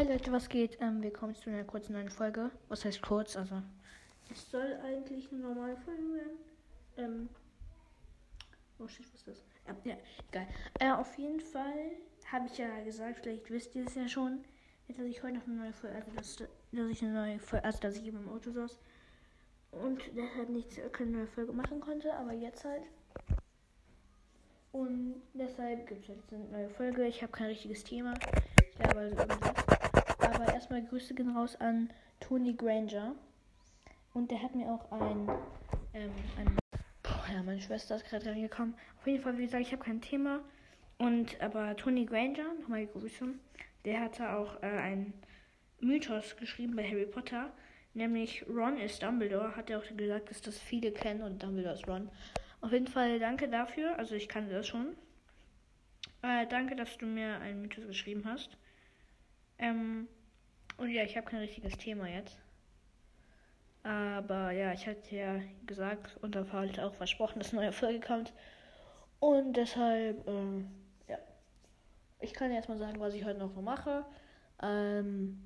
Hi Leute, was geht? Ähm, willkommen zu einer kurzen neuen Folge. Was heißt kurz? Also, es soll eigentlich eine normale Folge werden. Ähm, oh shit, was ist das? Ja, ja egal. Äh, auf jeden Fall habe ich ja gesagt, vielleicht wisst ihr es ja schon, dass ich heute noch eine neue Folge, also dass, dass ich eine neue Folge, also dass ich eben im Auto saß und deshalb nichts, keine neue Folge machen konnte, aber jetzt halt. Und deshalb gibt es jetzt eine neue Folge. Ich habe kein richtiges Thema. Ich glaube also irgendwas. Aber erstmal Grüße gehen raus an Tony Granger. Und der hat mir auch ein, ähm, ein Boah, ja, meine Schwester ist gerade reingekommen. Auf jeden Fall, wie gesagt, ich habe kein Thema. Und aber Tony Granger, nochmal Grüße, der hatte auch äh, ein Mythos geschrieben bei Harry Potter. Nämlich Ron ist Dumbledore, hat er auch gesagt, dass das viele kennen und Dumbledore ist Ron. Auf jeden Fall danke dafür. Also ich kannte das schon. Äh, danke, dass du mir einen Mythos geschrieben hast. Ähm, und ja, ich habe kein richtiges Thema jetzt. Aber ja, ich hatte ja gesagt und da war halt auch versprochen, dass eine neue Folge kommt. Und deshalb, ähm, ja. Ich kann jetzt mal sagen, was ich heute noch so mache. Ähm,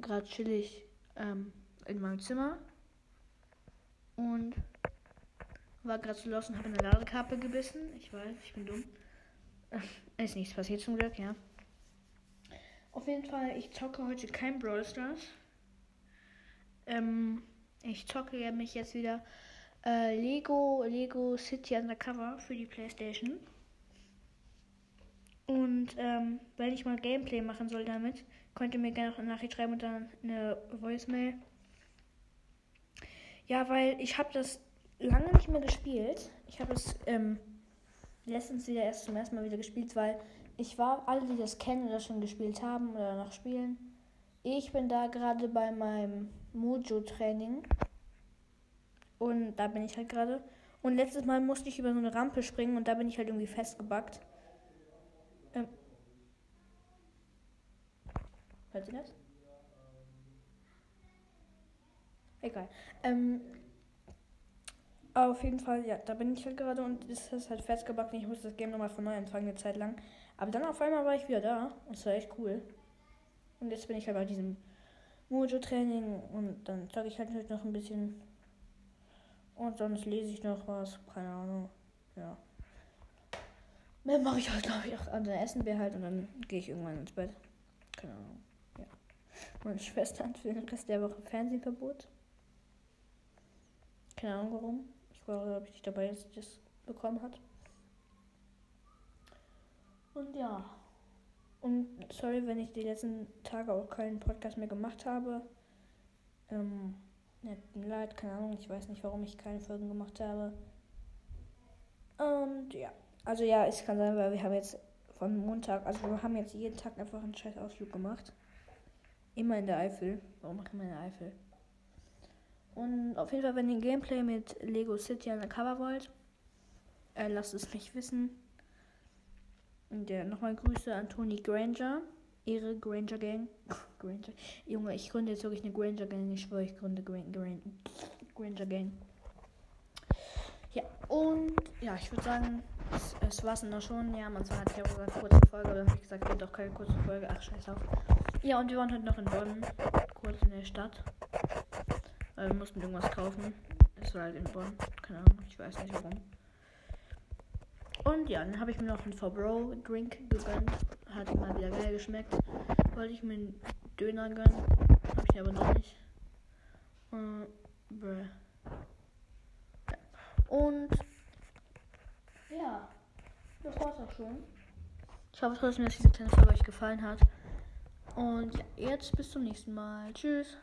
gerade chillig ähm, in meinem Zimmer. Und war gerade zu los und habe eine Ladekarte gebissen. Ich weiß, ich bin dumm. Ist nichts passiert zum Glück, ja. Auf jeden Fall, ich zocke heute kein Brawl Stars. Ähm, ich zocke mich jetzt wieder äh, Lego, Lego City Undercover für die Playstation. Und ähm, wenn ich mal Gameplay machen soll damit, könnt ihr mir gerne noch eine Nachricht schreiben und dann eine Voicemail. Ja, weil ich habe das lange nicht mehr gespielt. Ich habe es ähm, letztens wieder erst zum ersten Mal wieder gespielt, weil ich war, alle, die das kennen oder schon gespielt haben oder noch spielen, ich bin da gerade bei meinem Mojo-Training. Und da bin ich halt gerade. Und letztes Mal musste ich über so eine Rampe springen und da bin ich halt irgendwie festgebackt. Ähm. Hört ihr das? Egal. Ähm, auf jeden Fall, ja, da bin ich halt gerade und ist halt festgebacken. Ich muss das Game nochmal von neu anfangen, eine Zeit lang. Aber dann auf einmal war ich wieder da. Das war echt cool. Und jetzt bin ich halt bei diesem Mojo-Training und dann sage ich halt noch ein bisschen. Und sonst lese ich noch was. Keine Ahnung. Ja. Mehr mache ich halt, glaube ich, auch. Also essen wir halt und dann gehe ich irgendwann ins Bett. Keine Ahnung. Ja. Meine Schwester hat für den Rest der Woche Fernsehverbot. Keine Ahnung warum war, glaube ich, nicht dabei, dass sie das bekommen hat. Und ja. Und sorry, wenn ich die letzten Tage auch keinen Podcast mehr gemacht habe. Ähm, ja, leid, keine Ahnung, ich weiß nicht, warum ich keine Folgen gemacht habe. Und ja. Also ja, es kann sein, weil wir haben jetzt von Montag, also wir haben jetzt jeden Tag einfach einen scheiß Ausflug gemacht. Immer in der Eifel. Warum wir in der Eifel? Und auf jeden Fall, wenn ihr Gameplay mit Lego City Undercover wollt, äh, lasst es mich wissen. Und ja, nochmal Grüße an Tony Granger. Ihre Granger Gang. Granger. Junge, ich gründe jetzt wirklich eine Granger Gang. Ich schwöre, ich gründe Gran Gran Granger Gang. Ja, und ja, ich würde sagen, es, es war's dann auch schon. Ja, man hat ja gesagt, kurze Folge, aber ich gesagt, wird doch keine kurze Folge. Ach, scheiß auf. Ja, und wir waren heute noch in Bonn, kurz in der Stadt. Weil wir mussten irgendwas kaufen. Das war halt in Bonn. Keine Ahnung, ich weiß nicht warum. Und ja, dann habe ich mir noch einen Fabro Drink gegönnt. Hat mal wieder geil geschmeckt. Wollte ich mir einen Döner gönnen. Habe ich aber noch nicht. Uh, ja. Und ja, das war's auch schon. Ich hoffe trotzdem, dass diese kleine Folge euch gefallen hat. Und ja, jetzt bis zum nächsten Mal. Tschüss.